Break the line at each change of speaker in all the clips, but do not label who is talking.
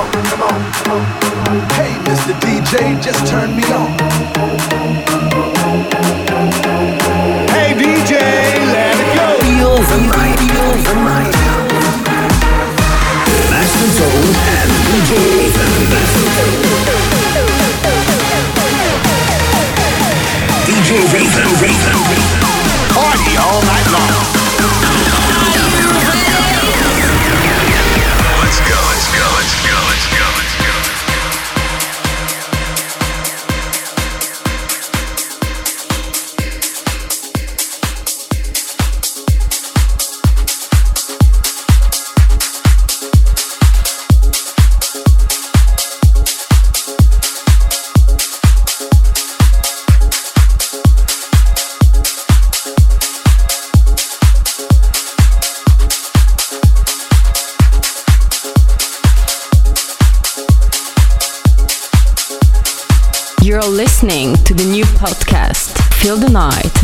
Hey, Mr. DJ, just turn me on. Hey, DJ, let go.
Master and DJ DJ Raven, Raven.
Party all night long.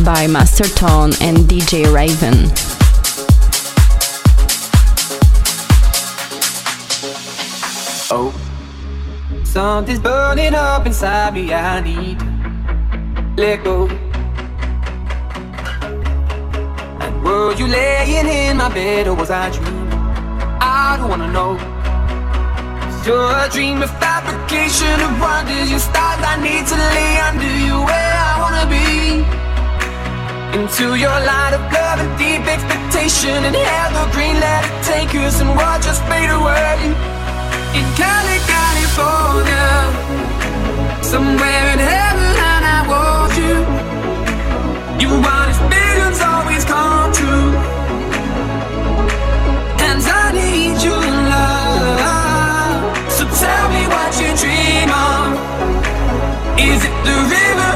By Master Tone and DJ Raven.
Oh, something's burning up inside me. I need let go. And were you laying in my bed or was I dreaming? I don't wanna know. You're a dream of fabrication of wonders. Your stars I need to lay under you where I wanna be. Into your light of love and deep expectation and evergreen let it take us and watch us fade away. In Cali, California, somewhere in heaven, and I want you. You want his visions always come true, and I need your love. So tell me what you dream of. Is it the river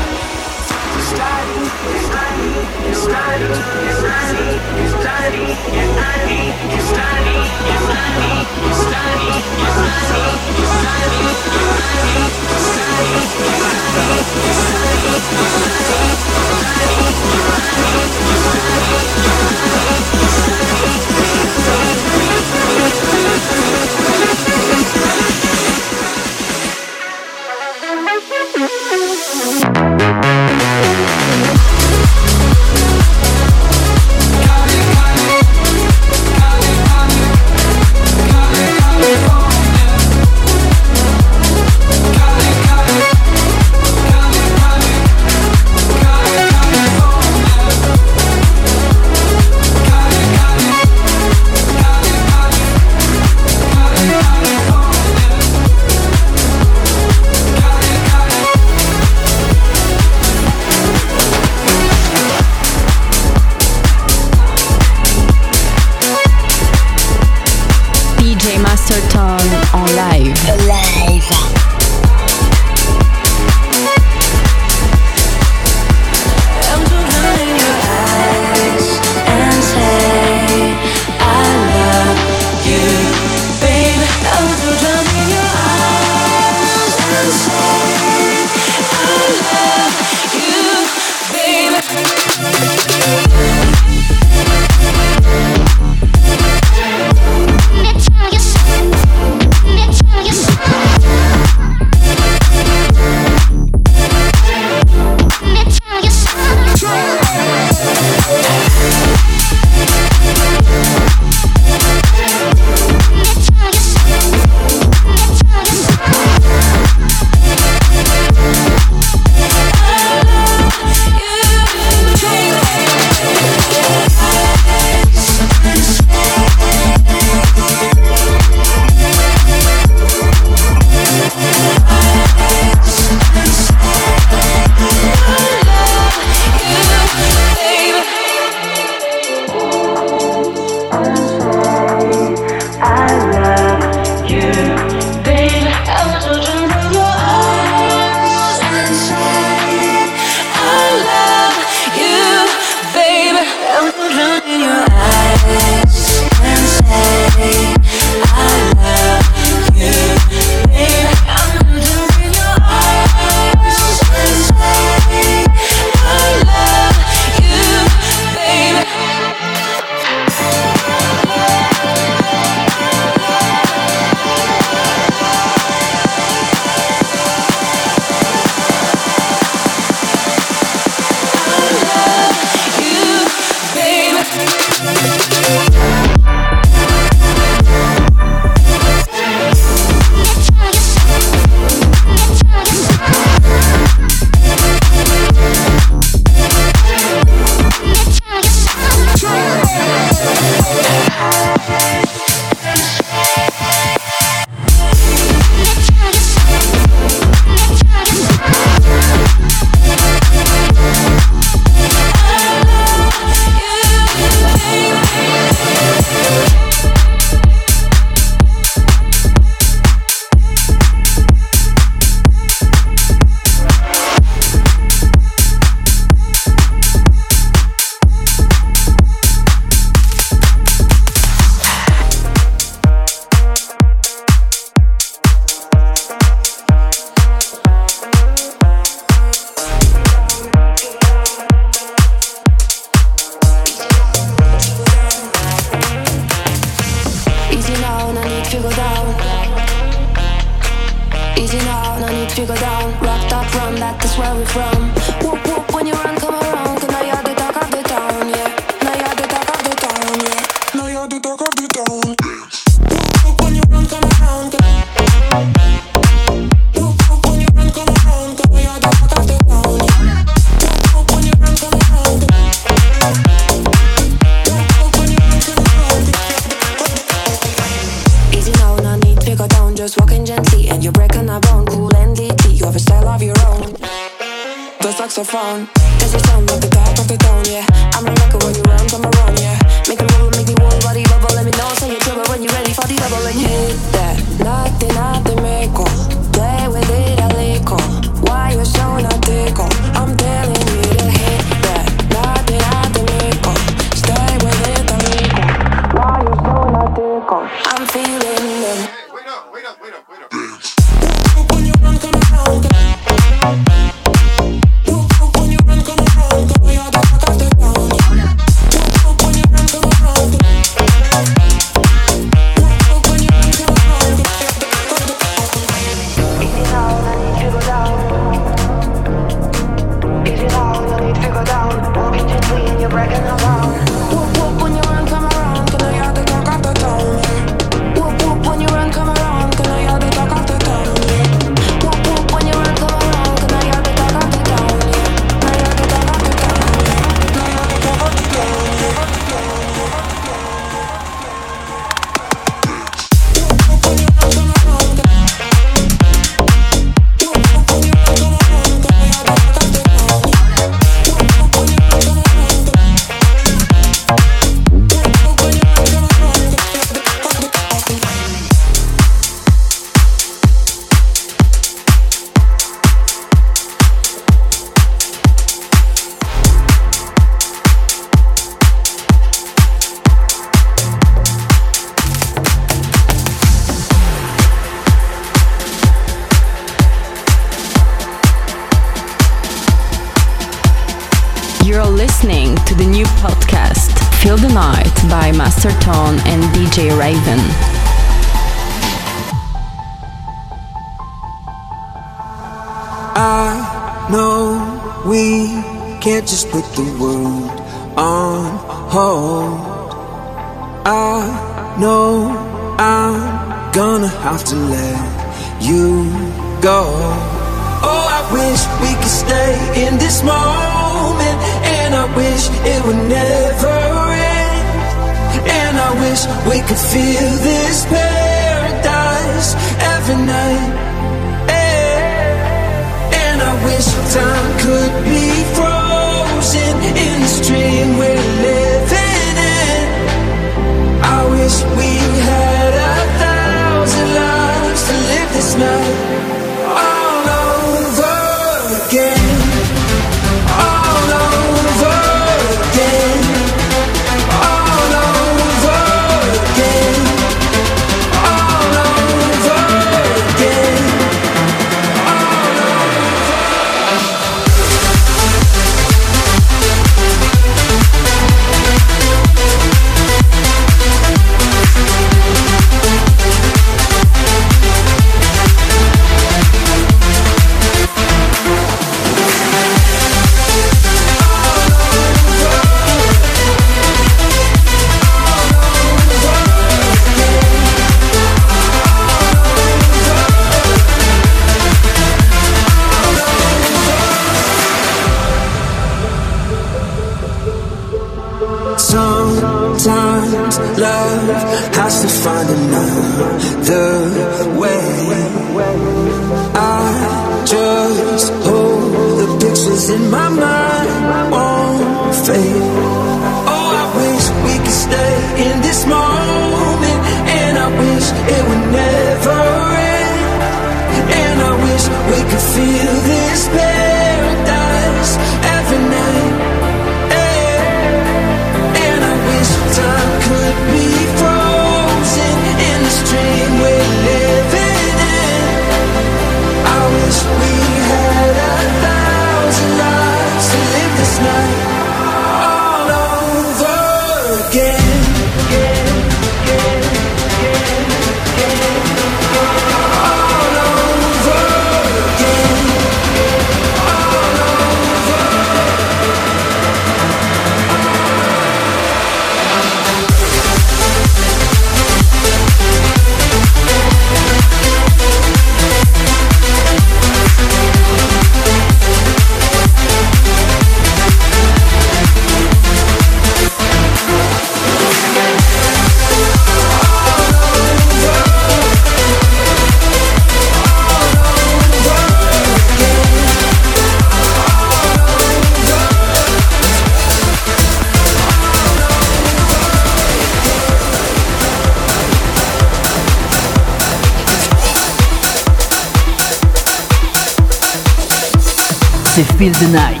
Feel the
Night.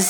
And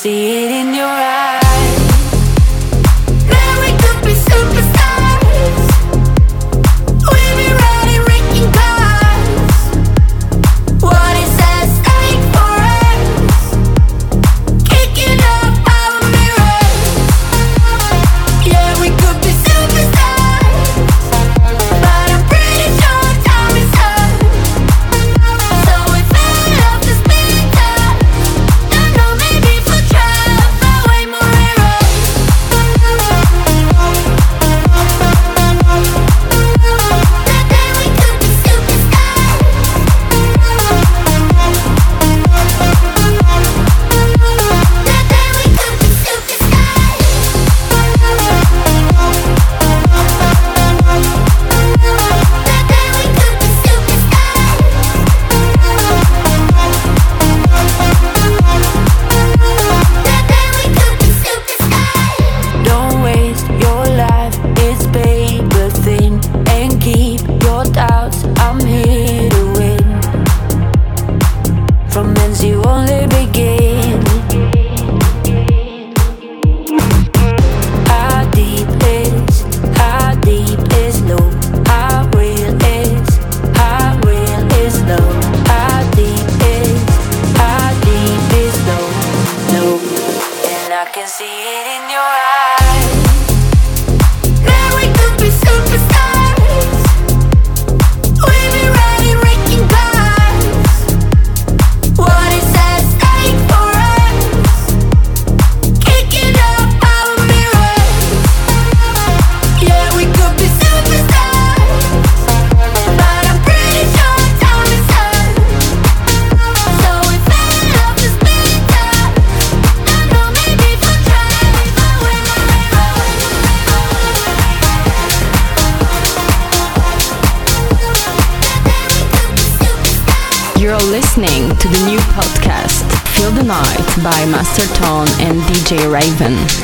Raven.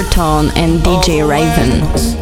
Tone and DJ
oh, Raven.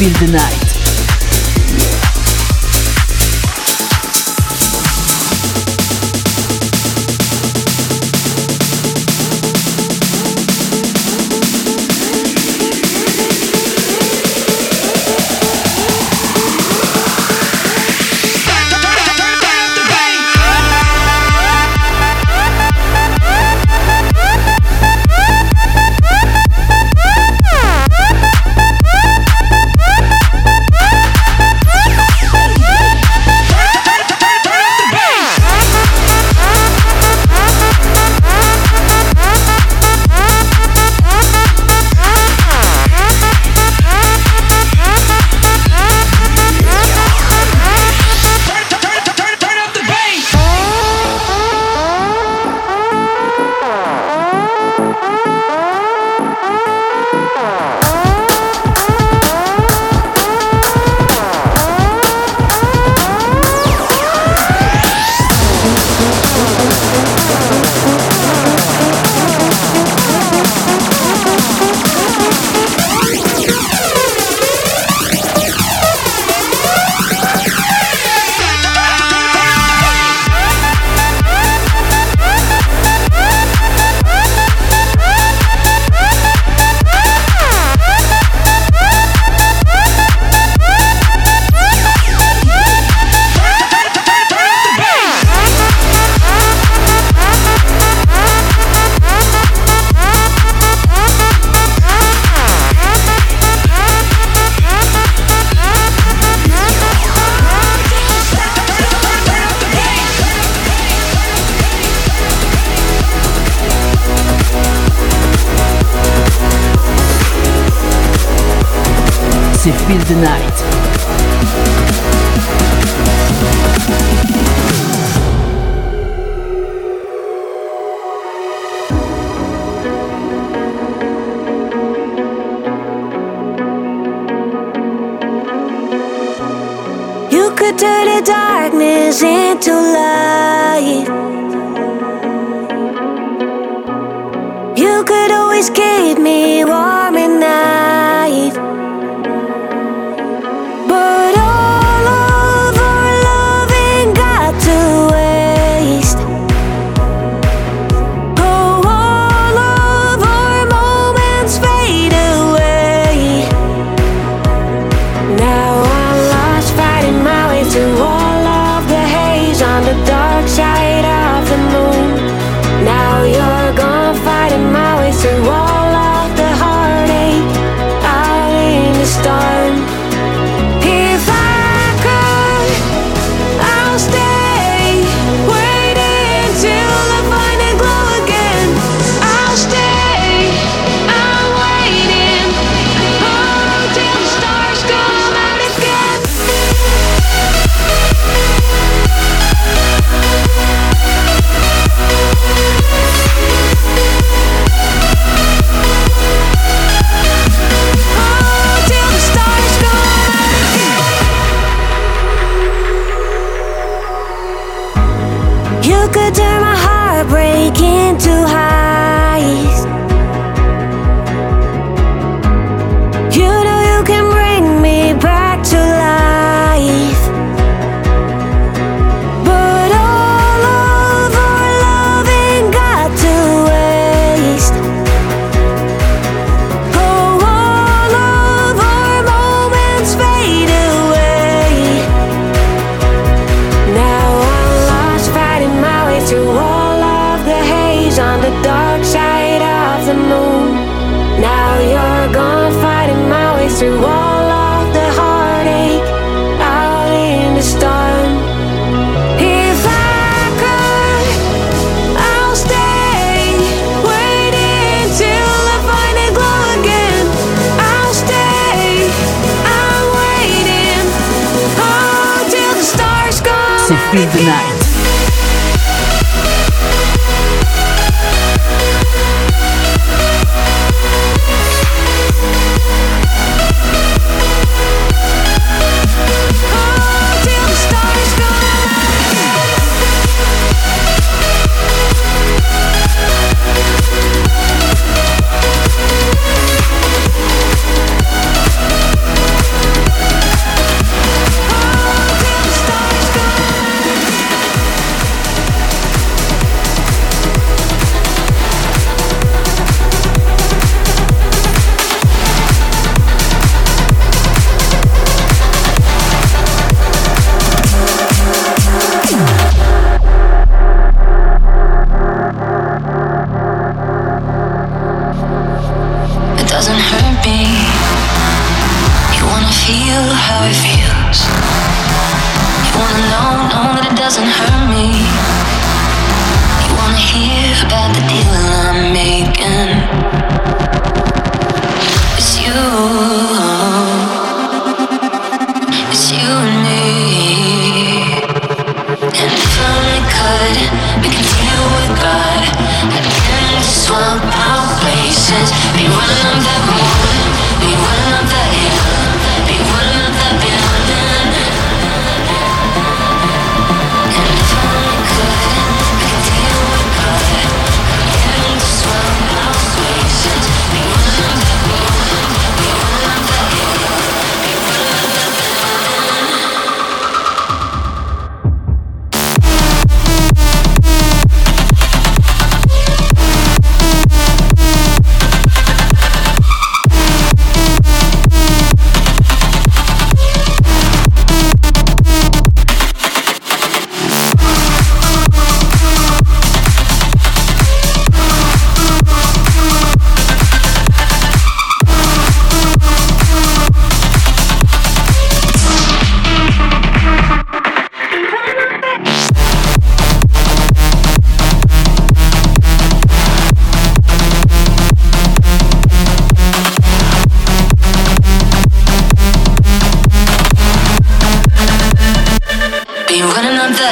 Feel the
Night.
Darkness into come
C'est the. Night.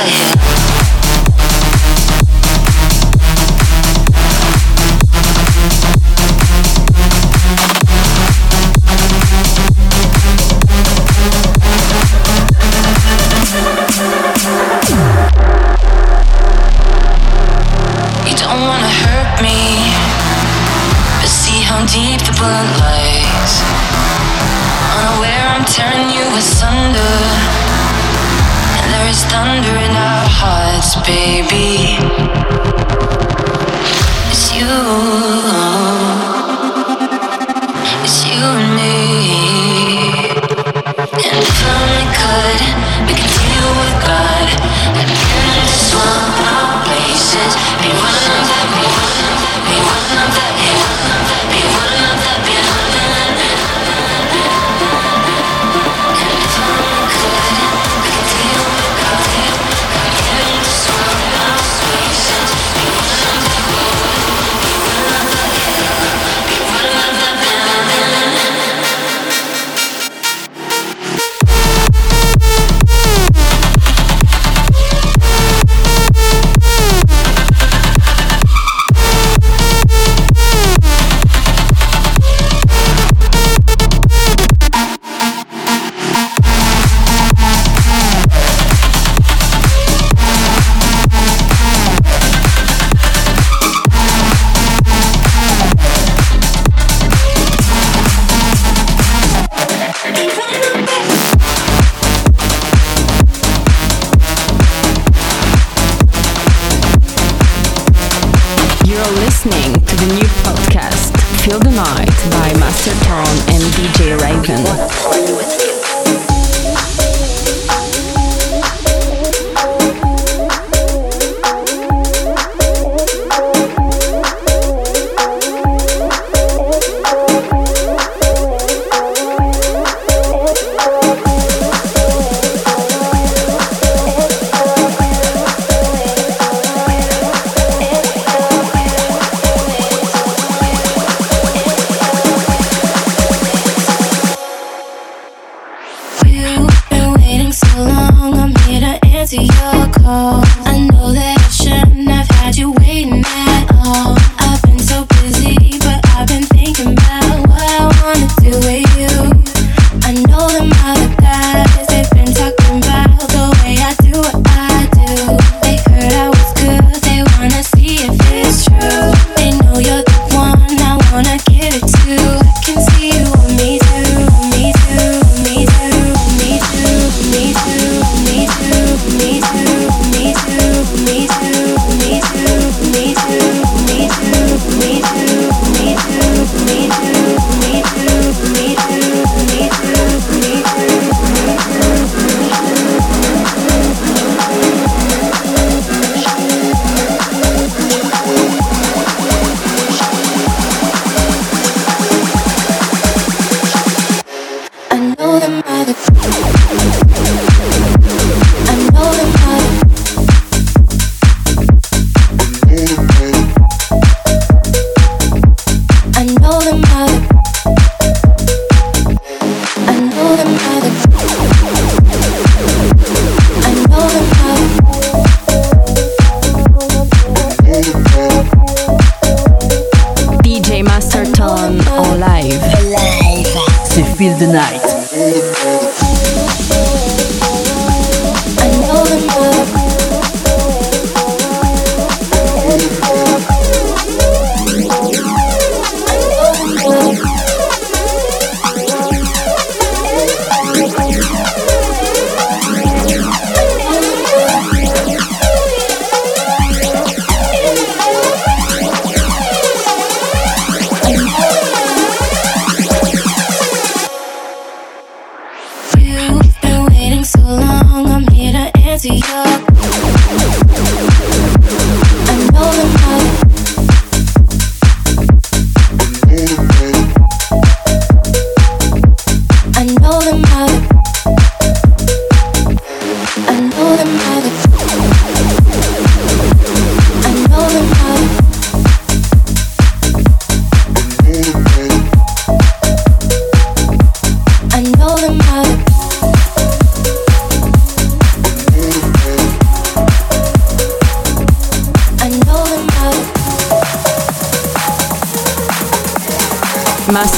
good.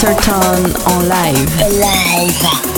Tone en live.
Live.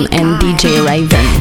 Tone and DJ Raven.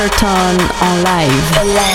Master Tone en uh,
live.
Live.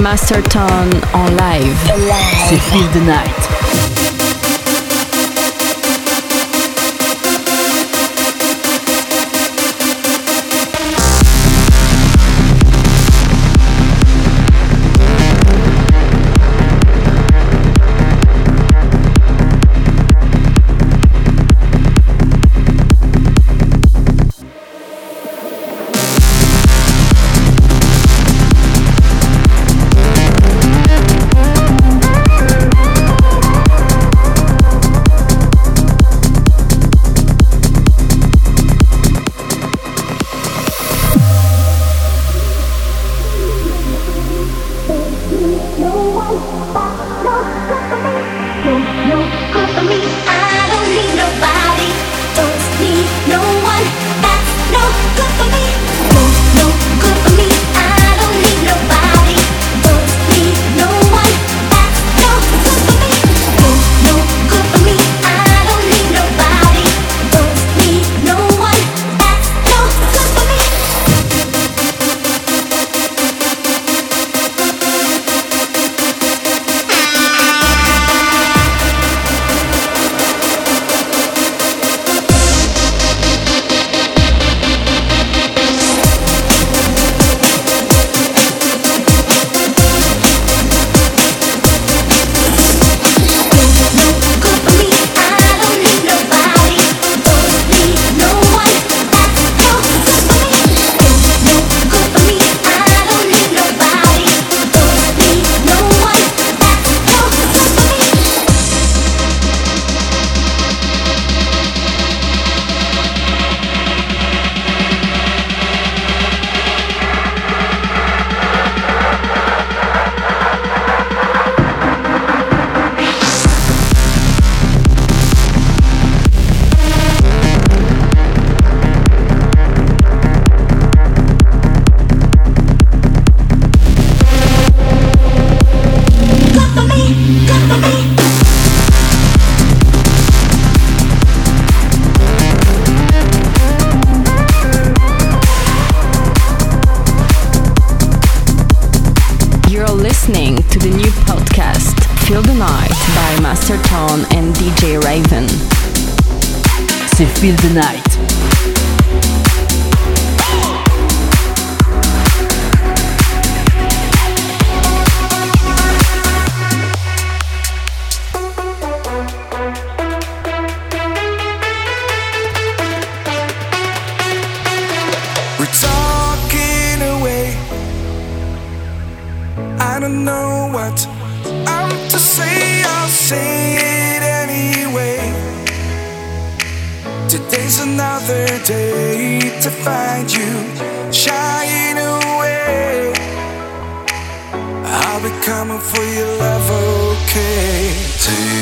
Masterton en live.
C'est Feel the Night.
by Master Tone and DJ Raven.
Se feel the night.
see.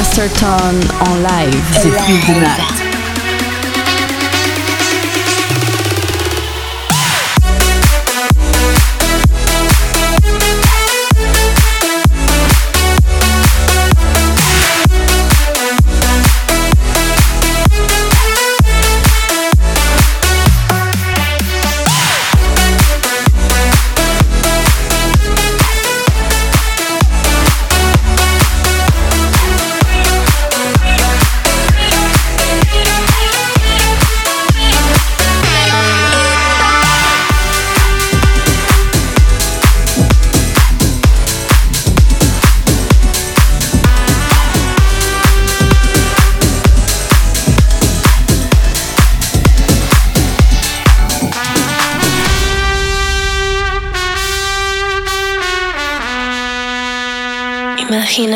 Masterton en live.
C'est Night.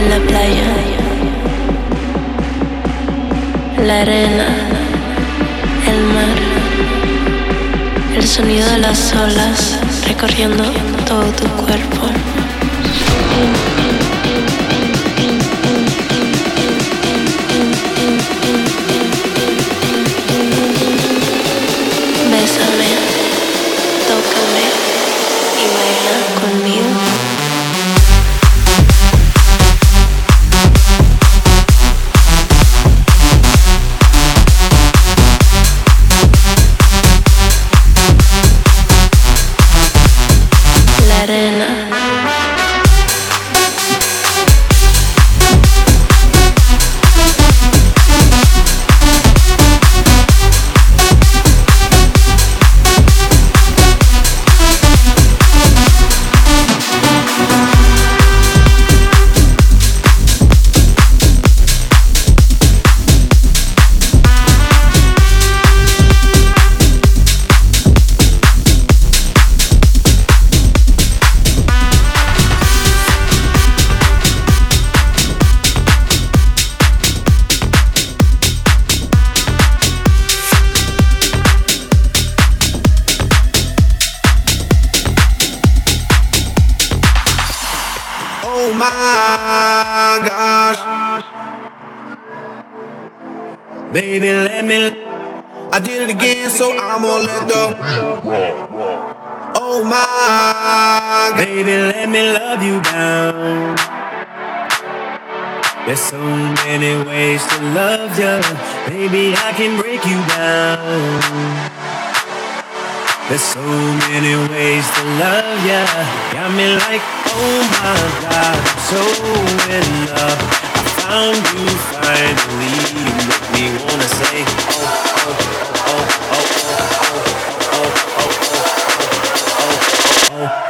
en la playa, la arena, el mar, el sonido de las olas recorriendo todo tu cuerpo.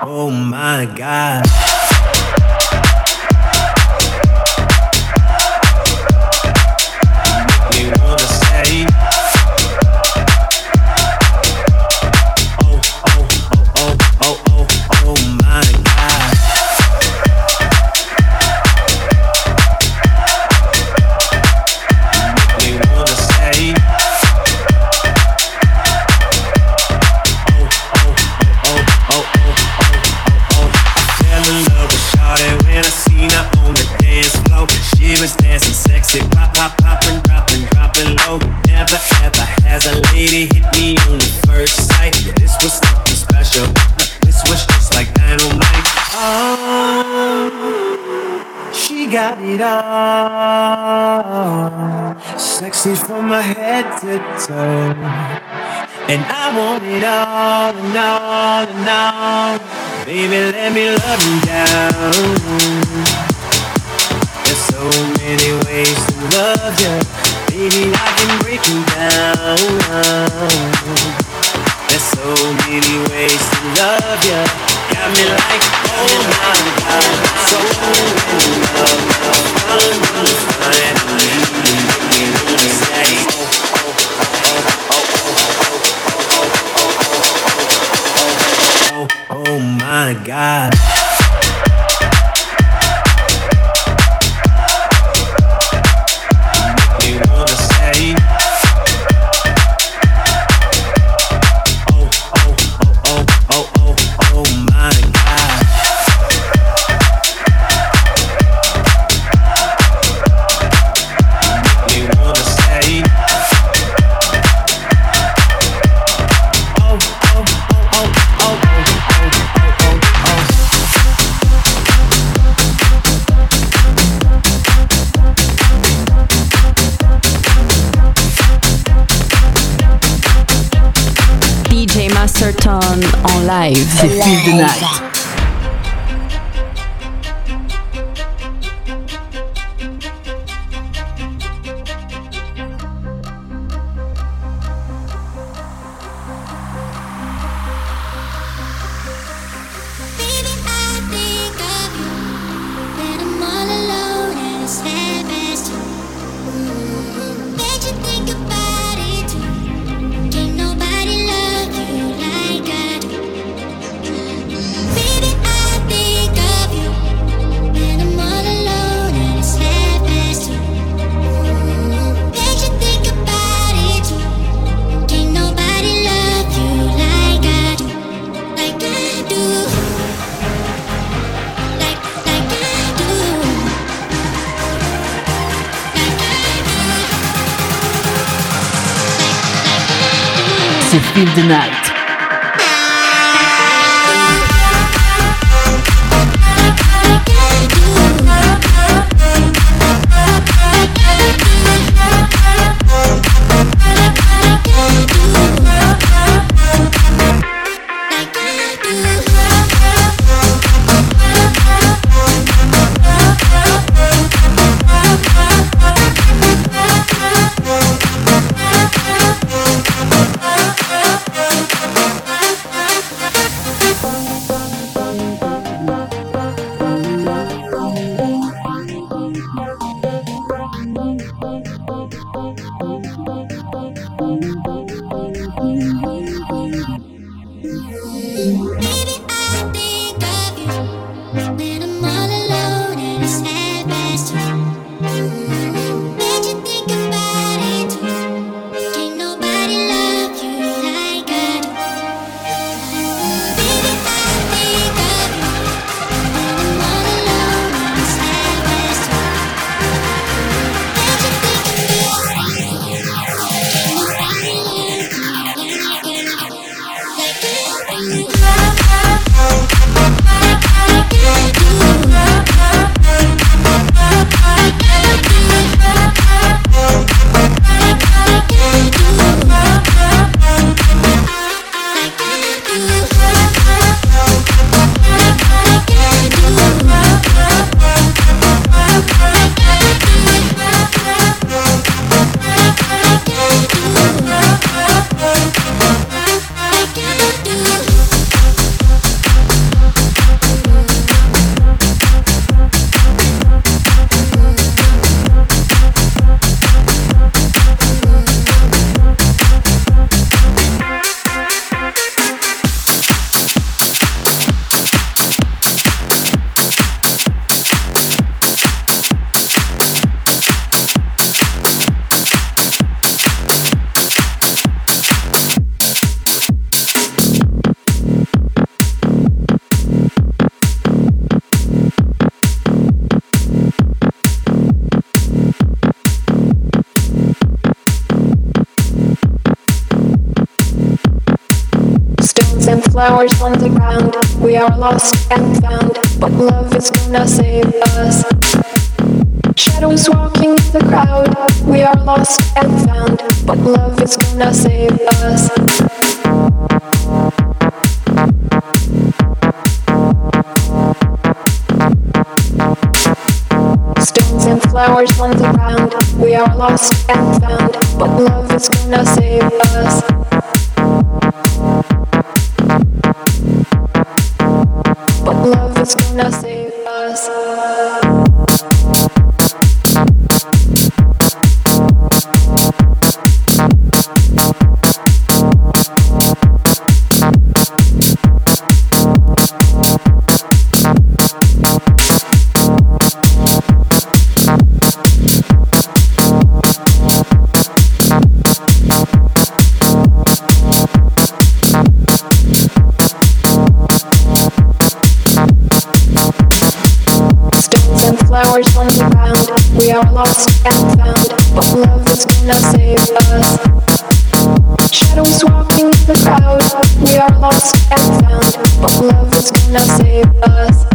Oh my God. She's from my head to toe. And I want it all and all and all. Baby, let me love you down. There's so many ways to love you. Baby, I can break you down. There's so many ways to love you. Got me like, oh my God, so in love. I'm gonna find Oh my God.
En live.
C'est Feel.
flowers on the ground. We are lost and found, but love is gonna save us. Shadows
walking in the
crowd. We are lost and found, but love is gonna save us.
Stones and flowers on the ground. We are lost and found, but love is gonna save us. Love is gonna save us. flowers on the ground. We are lost and found, but love is gonna save us. Shadows walking the crowd. We are lost and found, but love is gonna save us.